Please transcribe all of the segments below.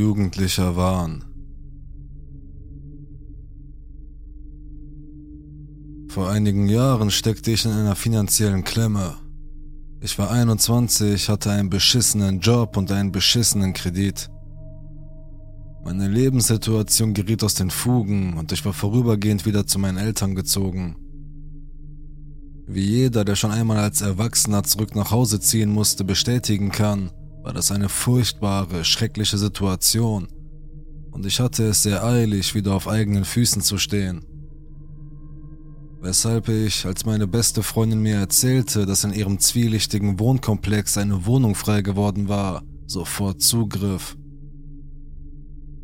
Jugendlicher Wahn. Vor einigen Jahren steckte ich in einer finanziellen Klemme. Ich war 21, hatte einen beschissenen Job und einen beschissenen Kredit. Meine Lebenssituation geriet aus den Fugen und ich war vorübergehend wieder zu meinen Eltern gezogen. Wie jeder, der schon einmal als Erwachsener zurück nach Hause ziehen musste, bestätigen kann, war das eine furchtbare, schreckliche Situation und ich hatte es sehr eilig, wieder auf eigenen Füßen zu stehen. Weshalb ich, als meine beste Freundin mir erzählte, dass in ihrem zwielichtigen Wohnkomplex eine Wohnung frei geworden war, sofort zugriff.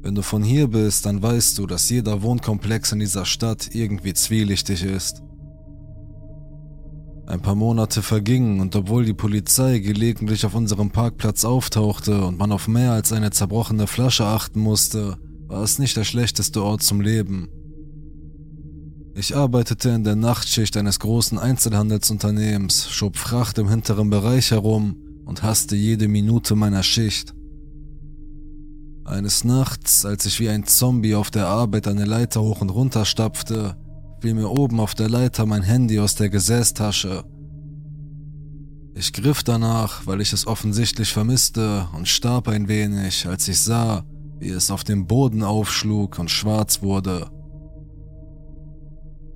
Wenn du von hier bist, dann weißt du, dass jeder Wohnkomplex in dieser Stadt irgendwie zwielichtig ist. Ein paar Monate vergingen und obwohl die Polizei gelegentlich auf unserem Parkplatz auftauchte und man auf mehr als eine zerbrochene Flasche achten musste, war es nicht der schlechteste Ort zum Leben. Ich arbeitete in der Nachtschicht eines großen Einzelhandelsunternehmens, schob Fracht im hinteren Bereich herum und hasste jede Minute meiner Schicht. Eines Nachts, als ich wie ein Zombie auf der Arbeit eine Leiter hoch und runter stapfte, fiel mir oben auf der Leiter mein Handy aus der Gesäßtasche. Ich griff danach, weil ich es offensichtlich vermisste und starb ein wenig, als ich sah, wie es auf dem Boden aufschlug und schwarz wurde.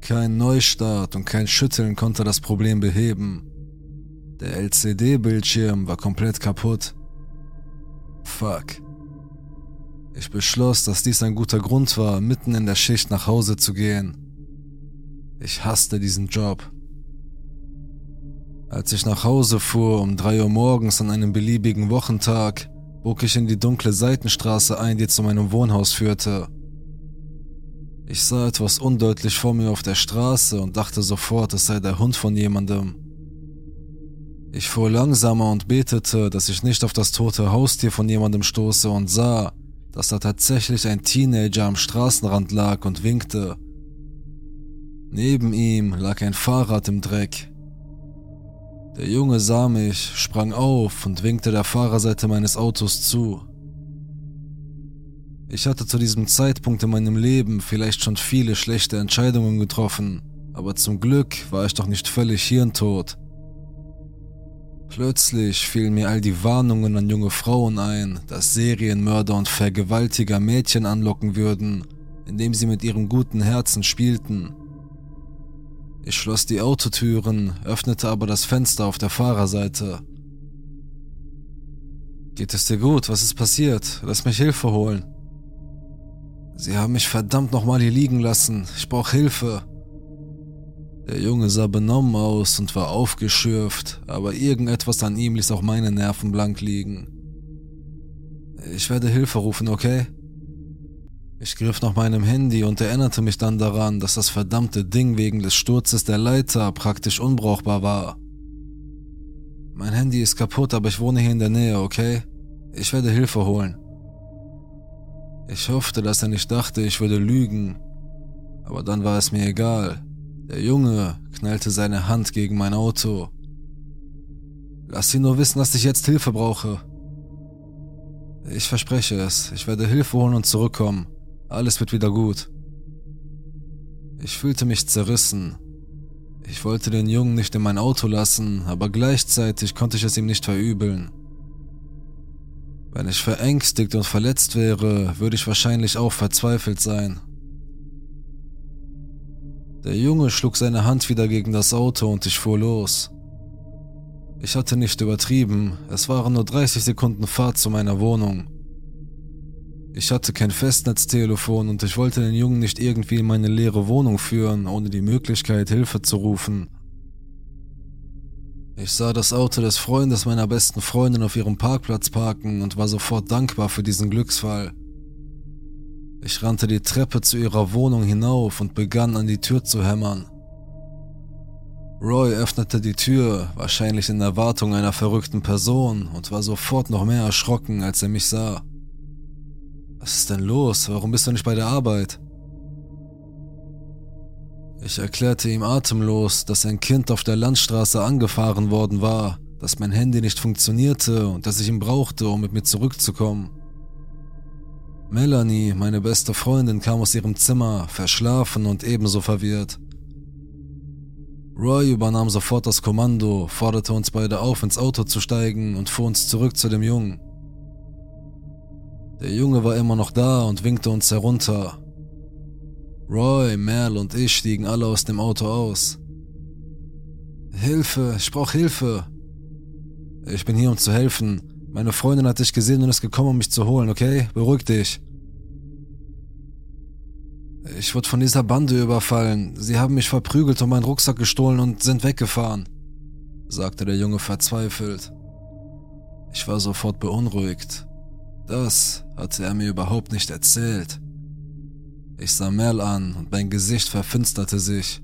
Kein Neustart und kein Schütteln konnte das Problem beheben. Der LCD-Bildschirm war komplett kaputt. Fuck. Ich beschloss, dass dies ein guter Grund war, mitten in der Schicht nach Hause zu gehen. Ich hasste diesen Job. Als ich nach Hause fuhr um drei Uhr morgens an einem beliebigen Wochentag, bog ich in die dunkle Seitenstraße ein, die zu meinem Wohnhaus führte. Ich sah etwas undeutlich vor mir auf der Straße und dachte sofort, es sei der Hund von jemandem. Ich fuhr langsamer und betete, dass ich nicht auf das tote Haustier von jemandem stoße und sah, dass da tatsächlich ein Teenager am Straßenrand lag und winkte. Neben ihm lag ein Fahrrad im Dreck. Der Junge sah mich, sprang auf und winkte der Fahrerseite meines Autos zu. Ich hatte zu diesem Zeitpunkt in meinem Leben vielleicht schon viele schlechte Entscheidungen getroffen, aber zum Glück war ich doch nicht völlig hirntot. Plötzlich fielen mir all die Warnungen an junge Frauen ein, dass Serienmörder und Vergewaltiger Mädchen anlocken würden, indem sie mit ihrem guten Herzen spielten. Ich schloss die Autotüren, öffnete aber das Fenster auf der Fahrerseite. Geht es dir gut? Was ist passiert? Lass mich Hilfe holen. Sie haben mich verdammt nochmal hier liegen lassen. Ich brauche Hilfe. Der Junge sah benommen aus und war aufgeschürft, aber irgendetwas an ihm ließ auch meine Nerven blank liegen. Ich werde Hilfe rufen, okay? Ich griff nach meinem Handy und erinnerte mich dann daran, dass das verdammte Ding wegen des Sturzes der Leiter praktisch unbrauchbar war. Mein Handy ist kaputt, aber ich wohne hier in der Nähe, okay? Ich werde Hilfe holen. Ich hoffte, dass er nicht dachte, ich würde lügen, aber dann war es mir egal. Der Junge knallte seine Hand gegen mein Auto. Lass ihn nur wissen, dass ich jetzt Hilfe brauche. Ich verspreche es, ich werde Hilfe holen und zurückkommen. Alles wird wieder gut. Ich fühlte mich zerrissen. Ich wollte den Jungen nicht in mein Auto lassen, aber gleichzeitig konnte ich es ihm nicht verübeln. Wenn ich verängstigt und verletzt wäre, würde ich wahrscheinlich auch verzweifelt sein. Der Junge schlug seine Hand wieder gegen das Auto und ich fuhr los. Ich hatte nicht übertrieben, es waren nur 30 Sekunden Fahrt zu meiner Wohnung. Ich hatte kein Festnetztelefon und ich wollte den Jungen nicht irgendwie in meine leere Wohnung führen, ohne die Möglichkeit, Hilfe zu rufen. Ich sah das Auto des Freundes meiner besten Freundin auf ihrem Parkplatz parken und war sofort dankbar für diesen Glücksfall. Ich rannte die Treppe zu ihrer Wohnung hinauf und begann an die Tür zu hämmern. Roy öffnete die Tür, wahrscheinlich in Erwartung einer verrückten Person, und war sofort noch mehr erschrocken, als er mich sah. Was ist denn los? Warum bist du nicht bei der Arbeit? Ich erklärte ihm atemlos, dass ein Kind auf der Landstraße angefahren worden war, dass mein Handy nicht funktionierte und dass ich ihn brauchte, um mit mir zurückzukommen. Melanie, meine beste Freundin, kam aus ihrem Zimmer, verschlafen und ebenso verwirrt. Roy übernahm sofort das Kommando, forderte uns beide auf, ins Auto zu steigen und fuhr uns zurück zu dem Jungen. Der Junge war immer noch da und winkte uns herunter. Roy, Merle und ich stiegen alle aus dem Auto aus. Hilfe, ich brauch Hilfe. Ich bin hier, um zu helfen. Meine Freundin hat dich gesehen und ist gekommen, um mich zu holen, okay? Beruhig dich. Ich wurde von dieser Bande überfallen. Sie haben mich verprügelt und meinen Rucksack gestohlen und sind weggefahren, sagte der Junge verzweifelt. Ich war sofort beunruhigt. Das hatte er mir überhaupt nicht erzählt. Ich sah Merl an und mein Gesicht verfinsterte sich.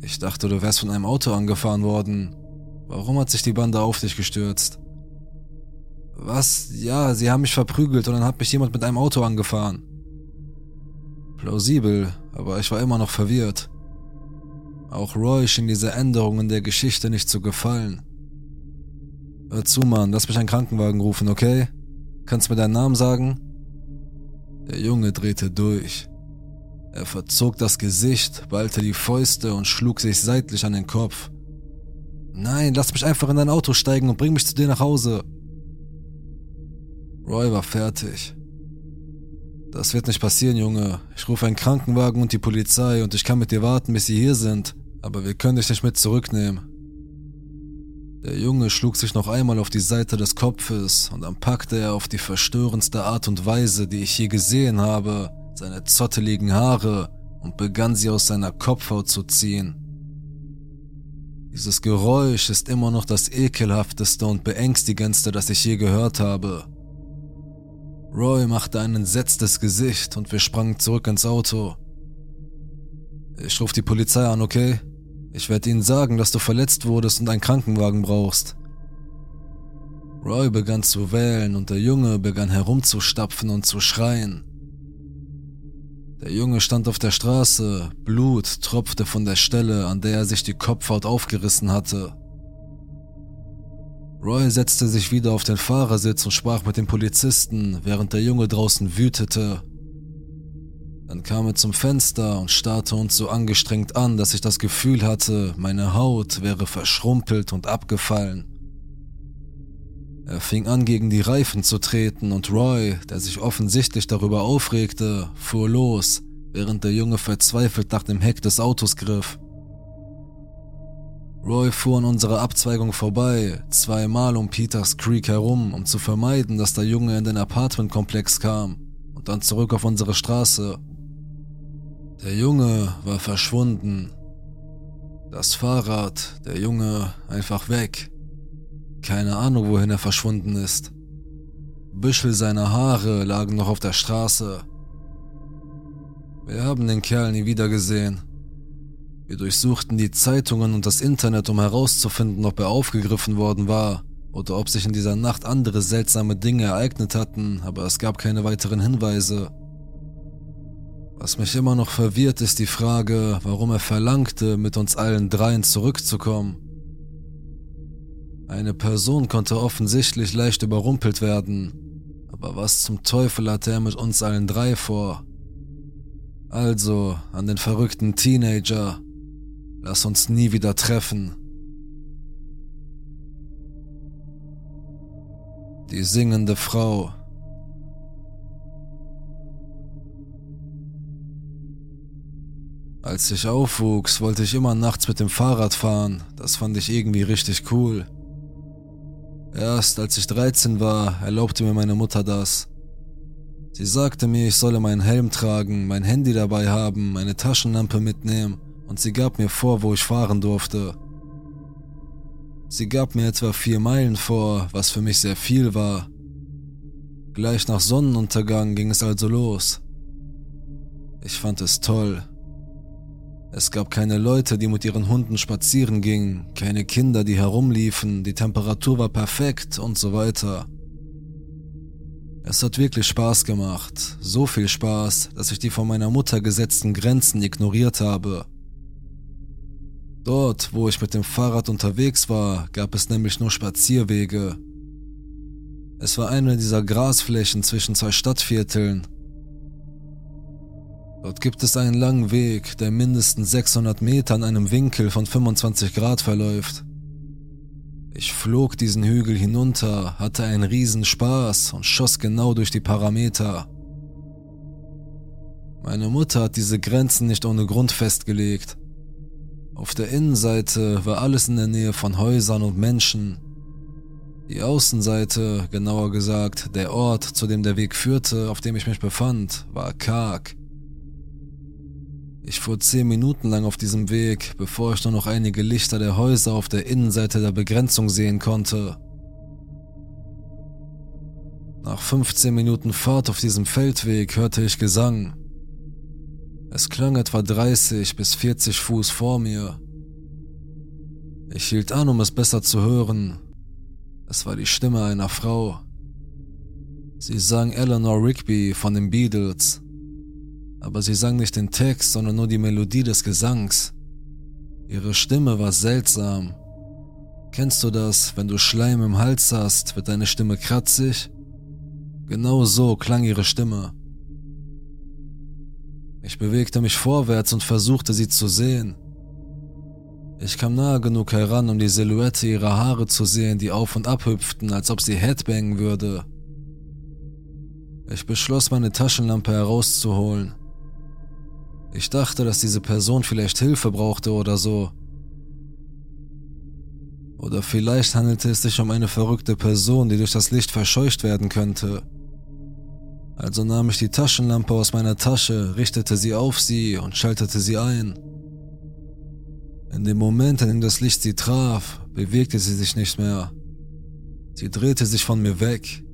Ich dachte, du wärst von einem Auto angefahren worden. Warum hat sich die Bande auf dich gestürzt? Was? Ja, sie haben mich verprügelt und dann hat mich jemand mit einem Auto angefahren. Plausibel, aber ich war immer noch verwirrt. Auch Roy schien diese Änderungen der Geschichte nicht zu gefallen. Hör zu, Mann, lass mich einen Krankenwagen rufen, okay? Kannst mir deinen Namen sagen? Der Junge drehte durch. Er verzog das Gesicht, ballte die Fäuste und schlug sich seitlich an den Kopf. Nein, lass mich einfach in dein Auto steigen und bring mich zu dir nach Hause. Roy war fertig. Das wird nicht passieren, Junge. Ich rufe einen Krankenwagen und die Polizei und ich kann mit dir warten, bis sie hier sind, aber wir können dich nicht mit zurücknehmen. Der Junge schlug sich noch einmal auf die Seite des Kopfes und dann packte er auf die verstörendste Art und Weise, die ich je gesehen habe, seine zotteligen Haare und begann sie aus seiner Kopfhaut zu ziehen. Dieses Geräusch ist immer noch das ekelhafteste und beängstigendste, das ich je gehört habe. Roy machte ein entsetztes Gesicht und wir sprangen zurück ins Auto. Ich rufe die Polizei an, okay? Ich werde ihnen sagen, dass du verletzt wurdest und einen Krankenwagen brauchst. Roy begann zu wählen und der Junge begann herumzustapfen und zu schreien. Der Junge stand auf der Straße, Blut tropfte von der Stelle, an der er sich die Kopfhaut aufgerissen hatte. Roy setzte sich wieder auf den Fahrersitz und sprach mit dem Polizisten, während der Junge draußen wütete dann kam er zum Fenster und starrte uns so angestrengt an, dass ich das Gefühl hatte, meine Haut wäre verschrumpelt und abgefallen. Er fing an, gegen die Reifen zu treten und Roy, der sich offensichtlich darüber aufregte, fuhr los, während der Junge verzweifelt nach dem Heck des Autos griff. Roy fuhr an unserer Abzweigung vorbei, zweimal um Peters Creek herum, um zu vermeiden, dass der Junge in den Apartmentkomplex kam, und dann zurück auf unsere Straße, der Junge war verschwunden. Das Fahrrad, der Junge einfach weg. Keine Ahnung, wohin er verschwunden ist. Büschel seiner Haare lagen noch auf der Straße. Wir haben den Kerl nie wieder gesehen. Wir durchsuchten die Zeitungen und das Internet, um herauszufinden, ob er aufgegriffen worden war oder ob sich in dieser Nacht andere seltsame Dinge ereignet hatten, aber es gab keine weiteren Hinweise. Was mich immer noch verwirrt, ist die Frage, warum er verlangte, mit uns allen dreien zurückzukommen. Eine Person konnte offensichtlich leicht überrumpelt werden, aber was zum Teufel hatte er mit uns allen drei vor? Also, an den verrückten Teenager, lass uns nie wieder treffen. Die singende Frau Als ich aufwuchs, wollte ich immer nachts mit dem Fahrrad fahren. Das fand ich irgendwie richtig cool. Erst als ich 13 war, erlaubte mir meine Mutter das. Sie sagte mir, ich solle meinen Helm tragen, mein Handy dabei haben, meine Taschenlampe mitnehmen und sie gab mir vor, wo ich fahren durfte. Sie gab mir etwa vier Meilen vor, was für mich sehr viel war. Gleich nach Sonnenuntergang ging es also los. Ich fand es toll. Es gab keine Leute, die mit ihren Hunden spazieren gingen, keine Kinder, die herumliefen, die Temperatur war perfekt und so weiter. Es hat wirklich Spaß gemacht, so viel Spaß, dass ich die von meiner Mutter gesetzten Grenzen ignoriert habe. Dort, wo ich mit dem Fahrrad unterwegs war, gab es nämlich nur Spazierwege. Es war eine dieser Grasflächen zwischen zwei Stadtvierteln. Dort gibt es einen langen Weg, der mindestens 600 Meter an einem Winkel von 25 Grad verläuft. Ich flog diesen Hügel hinunter, hatte einen Riesenspaß und schoss genau durch die Parameter. Meine Mutter hat diese Grenzen nicht ohne Grund festgelegt. Auf der Innenseite war alles in der Nähe von Häusern und Menschen. Die Außenseite, genauer gesagt der Ort, zu dem der Weg führte, auf dem ich mich befand, war karg. Ich fuhr zehn Minuten lang auf diesem Weg, bevor ich nur noch einige Lichter der Häuser auf der Innenseite der Begrenzung sehen konnte. Nach 15 Minuten Fahrt auf diesem Feldweg hörte ich Gesang. Es klang etwa 30 bis 40 Fuß vor mir. Ich hielt an, um es besser zu hören. Es war die Stimme einer Frau. Sie sang Eleanor Rigby von den Beatles aber sie sang nicht den Text, sondern nur die Melodie des Gesangs. Ihre Stimme war seltsam. Kennst du das, wenn du Schleim im Hals hast, wird deine Stimme kratzig? Genau so klang ihre Stimme. Ich bewegte mich vorwärts und versuchte sie zu sehen. Ich kam nahe genug heran, um die Silhouette ihrer Haare zu sehen, die auf und ab hüpften, als ob sie headbangen würde. Ich beschloss, meine Taschenlampe herauszuholen. Ich dachte, dass diese Person vielleicht Hilfe brauchte oder so. Oder vielleicht handelte es sich um eine verrückte Person, die durch das Licht verscheucht werden könnte. Also nahm ich die Taschenlampe aus meiner Tasche, richtete sie auf sie und schaltete sie ein. In dem Moment, in dem das Licht sie traf, bewegte sie sich nicht mehr. Sie drehte sich von mir weg.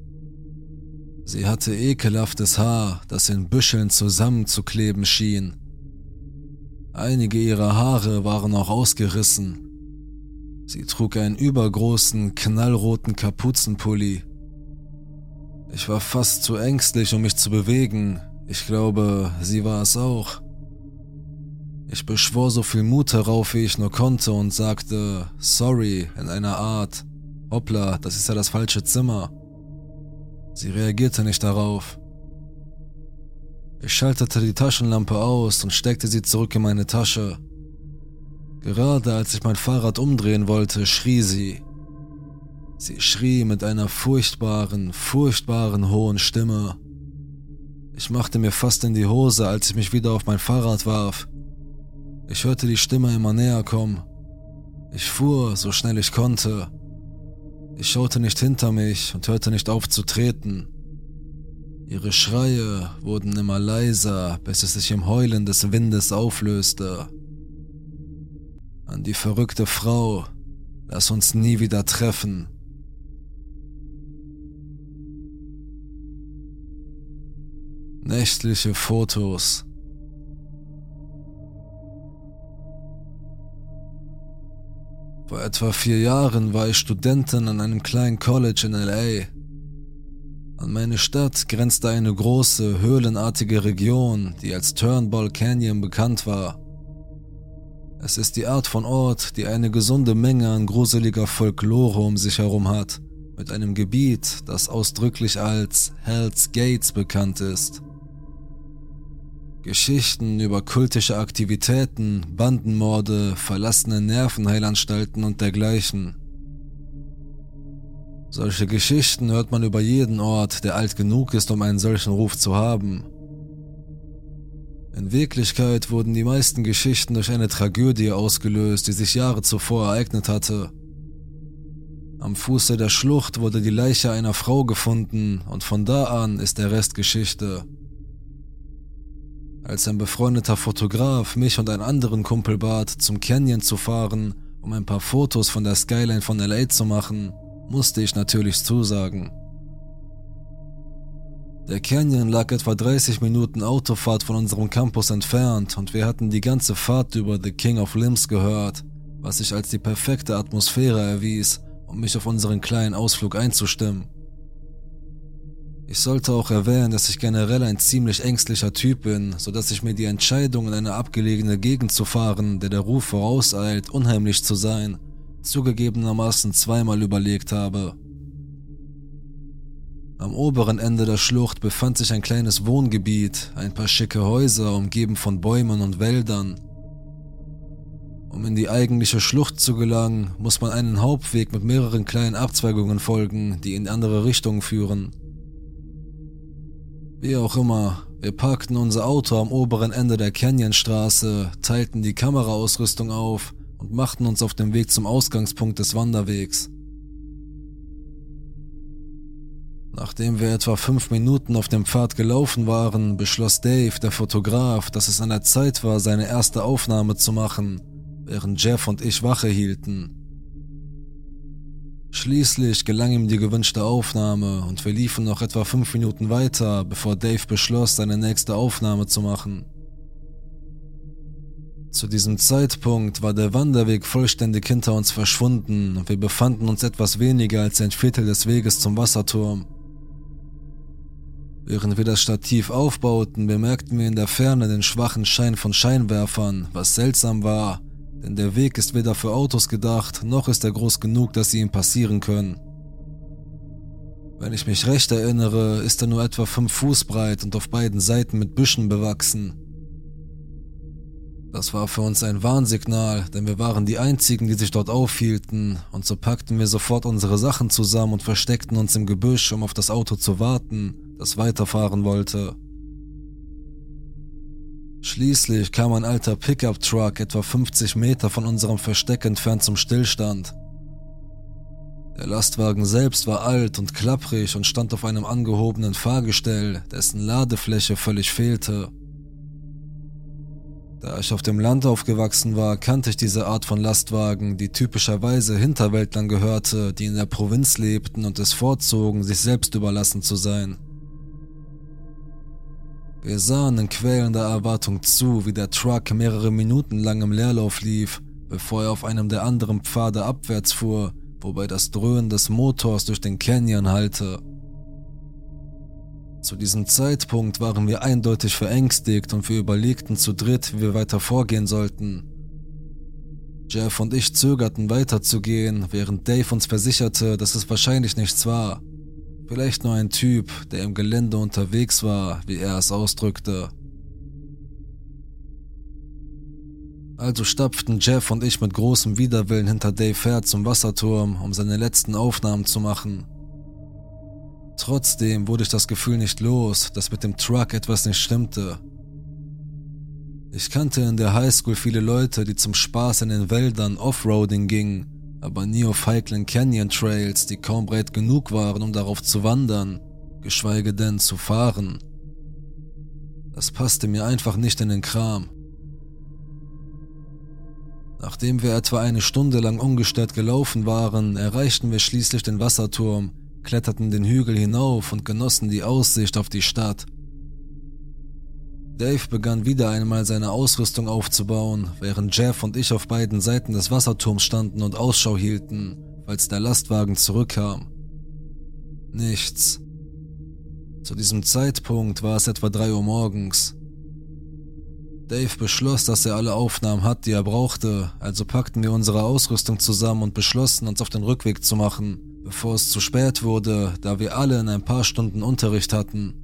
Sie hatte ekelhaftes Haar, das in Büscheln zusammenzukleben schien. Einige ihrer Haare waren auch ausgerissen. Sie trug einen übergroßen, knallroten Kapuzenpulli. Ich war fast zu ängstlich, um mich zu bewegen. Ich glaube, sie war es auch. Ich beschwor so viel Mut herauf, wie ich nur konnte und sagte sorry in einer Art. Hoppla, das ist ja das falsche Zimmer. Sie reagierte nicht darauf. Ich schaltete die Taschenlampe aus und steckte sie zurück in meine Tasche. Gerade als ich mein Fahrrad umdrehen wollte, schrie sie. Sie schrie mit einer furchtbaren, furchtbaren hohen Stimme. Ich machte mir fast in die Hose, als ich mich wieder auf mein Fahrrad warf. Ich hörte die Stimme immer näher kommen. Ich fuhr, so schnell ich konnte. Ich schaute nicht hinter mich und hörte nicht auf zu treten. Ihre Schreie wurden immer leiser, bis es sich im Heulen des Windes auflöste. An die verrückte Frau, lass uns nie wieder treffen. Nächtliche Fotos. Vor etwa vier Jahren war ich Studentin an einem kleinen College in LA. An meine Stadt grenzte eine große, höhlenartige Region, die als Turnbull Canyon bekannt war. Es ist die Art von Ort, die eine gesunde Menge an gruseliger Folklore um sich herum hat, mit einem Gebiet, das ausdrücklich als Hell's Gates bekannt ist. Geschichten über kultische Aktivitäten, Bandenmorde, verlassene Nervenheilanstalten und dergleichen. Solche Geschichten hört man über jeden Ort, der alt genug ist, um einen solchen Ruf zu haben. In Wirklichkeit wurden die meisten Geschichten durch eine Tragödie ausgelöst, die sich Jahre zuvor ereignet hatte. Am Fuße der Schlucht wurde die Leiche einer Frau gefunden und von da an ist der Rest Geschichte. Als ein befreundeter Fotograf mich und einen anderen Kumpel bat, zum Canyon zu fahren, um ein paar Fotos von der Skyline von LA zu machen, musste ich natürlich zusagen. Der Canyon lag etwa 30 Minuten Autofahrt von unserem Campus entfernt und wir hatten die ganze Fahrt über The King of Limbs gehört, was sich als die perfekte Atmosphäre erwies, um mich auf unseren kleinen Ausflug einzustimmen. Ich sollte auch erwähnen, dass ich generell ein ziemlich ängstlicher Typ bin, sodass ich mir die Entscheidung, in eine abgelegene Gegend zu fahren, der der Ruf vorauseilt, unheimlich zu sein, zugegebenermaßen zweimal überlegt habe. Am oberen Ende der Schlucht befand sich ein kleines Wohngebiet, ein paar schicke Häuser, umgeben von Bäumen und Wäldern. Um in die eigentliche Schlucht zu gelangen, muss man einen Hauptweg mit mehreren kleinen Abzweigungen folgen, die in andere Richtungen führen. Wie auch immer, wir parkten unser Auto am oberen Ende der Canyonstraße, teilten die Kameraausrüstung auf und machten uns auf den Weg zum Ausgangspunkt des Wanderwegs. Nachdem wir etwa fünf Minuten auf dem Pfad gelaufen waren, beschloss Dave, der Fotograf, dass es an der Zeit war, seine erste Aufnahme zu machen, während Jeff und ich Wache hielten. Schließlich gelang ihm die gewünschte Aufnahme und wir liefen noch etwa fünf Minuten weiter, bevor Dave beschloss, seine nächste Aufnahme zu machen. Zu diesem Zeitpunkt war der Wanderweg vollständig hinter uns verschwunden und wir befanden uns etwas weniger als ein Viertel des Weges zum Wasserturm. Während wir das Stativ aufbauten, bemerkten wir in der Ferne den schwachen Schein von Scheinwerfern, was seltsam war, denn der Weg ist weder für Autos gedacht, noch ist er groß genug, dass sie ihn passieren können. Wenn ich mich recht erinnere, ist er nur etwa fünf Fuß breit und auf beiden Seiten mit Büschen bewachsen. Das war für uns ein Warnsignal, denn wir waren die einzigen, die sich dort aufhielten, und so packten wir sofort unsere Sachen zusammen und versteckten uns im Gebüsch, um auf das Auto zu warten, das weiterfahren wollte. Schließlich kam ein alter Pickup-Truck etwa 50 Meter von unserem Versteck entfernt zum Stillstand. Der Lastwagen selbst war alt und klapprig und stand auf einem angehobenen Fahrgestell, dessen Ladefläche völlig fehlte. Da ich auf dem Land aufgewachsen war, kannte ich diese Art von Lastwagen, die typischerweise Hinterwäldlern gehörte, die in der Provinz lebten und es vorzogen, sich selbst überlassen zu sein. Wir sahen in quälender Erwartung zu, wie der Truck mehrere Minuten lang im Leerlauf lief, bevor er auf einem der anderen Pfade abwärts fuhr, wobei das Dröhnen des Motors durch den Canyon hallte. Zu diesem Zeitpunkt waren wir eindeutig verängstigt und wir überlegten zu dritt, wie wir weiter vorgehen sollten. Jeff und ich zögerten weiterzugehen, während Dave uns versicherte, dass es wahrscheinlich nichts war. Vielleicht nur ein Typ, der im Gelände unterwegs war, wie er es ausdrückte. Also stapften Jeff und ich mit großem Widerwillen hinter Dave her zum Wasserturm, um seine letzten Aufnahmen zu machen. Trotzdem wurde ich das Gefühl nicht los, dass mit dem Truck etwas nicht stimmte. Ich kannte in der Highschool viele Leute, die zum Spaß in den Wäldern Offroading gingen aber nie auf heiklen Canyon Trails, die kaum breit genug waren, um darauf zu wandern, geschweige denn zu fahren. Das passte mir einfach nicht in den Kram. Nachdem wir etwa eine Stunde lang ungestört gelaufen waren, erreichten wir schließlich den Wasserturm, kletterten den Hügel hinauf und genossen die Aussicht auf die Stadt. Dave begann wieder einmal seine Ausrüstung aufzubauen, während Jeff und ich auf beiden Seiten des Wasserturms standen und Ausschau hielten, falls der Lastwagen zurückkam. Nichts. Zu diesem Zeitpunkt war es etwa drei Uhr morgens. Dave beschloss, dass er alle Aufnahmen hat, die er brauchte, also packten wir unsere Ausrüstung zusammen und beschlossen, uns auf den Rückweg zu machen, bevor es zu spät wurde, da wir alle in ein paar Stunden Unterricht hatten.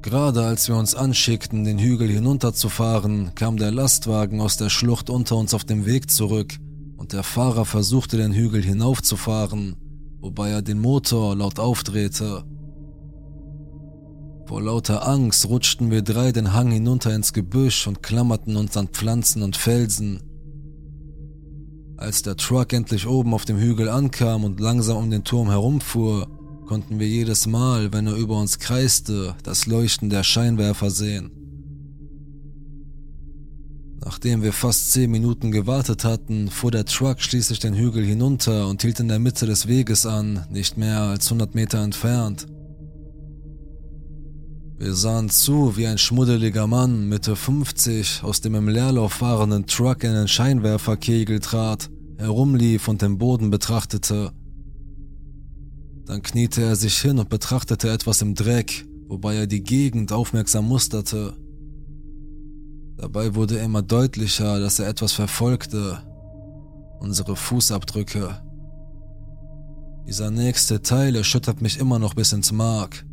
Gerade als wir uns anschickten, den Hügel hinunterzufahren, kam der Lastwagen aus der Schlucht unter uns auf dem Weg zurück und der Fahrer versuchte den Hügel hinaufzufahren, wobei er den Motor laut aufdrehte. Vor lauter Angst rutschten wir drei den Hang hinunter ins Gebüsch und klammerten uns an Pflanzen und Felsen. Als der Truck endlich oben auf dem Hügel ankam und langsam um den Turm herumfuhr, konnten wir jedes Mal, wenn er über uns kreiste, das Leuchten der Scheinwerfer sehen. Nachdem wir fast zehn Minuten gewartet hatten, fuhr der Truck schließlich den Hügel hinunter und hielt in der Mitte des Weges an, nicht mehr als 100 Meter entfernt. Wir sahen zu, wie ein schmuddeliger Mann Mitte 50 aus dem im Leerlauf fahrenden Truck in den Scheinwerferkegel trat, herumlief und den Boden betrachtete. Dann kniete er sich hin und betrachtete etwas im Dreck, wobei er die Gegend aufmerksam musterte. Dabei wurde immer deutlicher, dass er etwas verfolgte. Unsere Fußabdrücke. Dieser nächste Teil erschüttert mich immer noch bis ins Mark.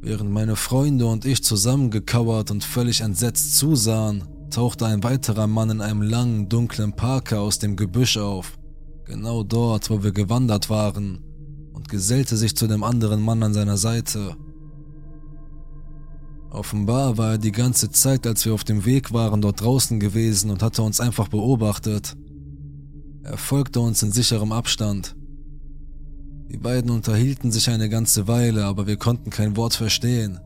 Während meine Freunde und ich zusammengekauert und völlig entsetzt zusahen, tauchte ein weiterer Mann in einem langen, dunklen Parker aus dem Gebüsch auf, genau dort, wo wir gewandert waren, und gesellte sich zu dem anderen Mann an seiner Seite. Offenbar war er die ganze Zeit, als wir auf dem Weg waren, dort draußen gewesen und hatte uns einfach beobachtet. Er folgte uns in sicherem Abstand. Die beiden unterhielten sich eine ganze Weile, aber wir konnten kein Wort verstehen.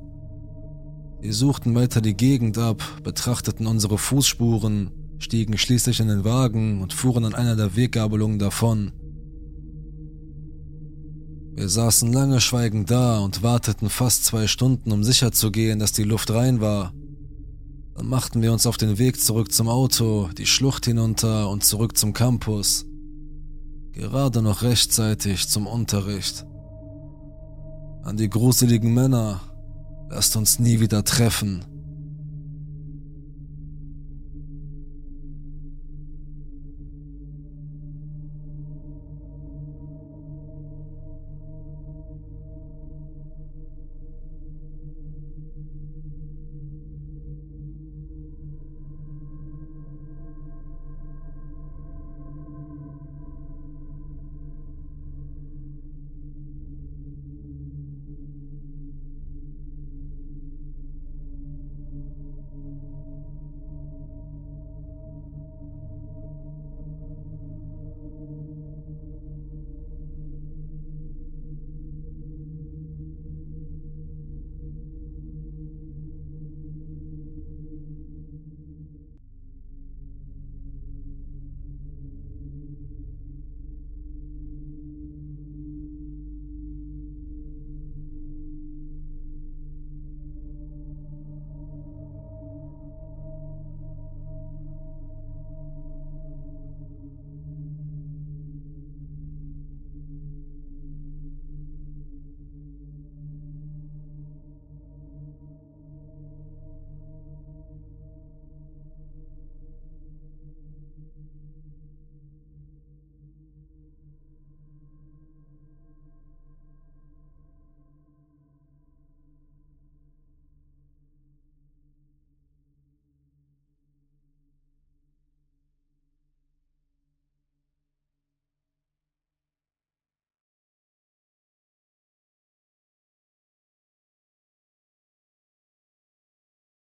Sie suchten weiter die Gegend ab, betrachteten unsere Fußspuren, stiegen schließlich in den Wagen und fuhren an einer der Weggabelungen davon. Wir saßen lange schweigend da und warteten fast zwei Stunden, um sicherzugehen, dass die Luft rein war. Dann machten wir uns auf den Weg zurück zum Auto, die Schlucht hinunter und zurück zum Campus. Gerade noch rechtzeitig zum Unterricht. An die gruseligen Männer, lasst uns nie wieder treffen.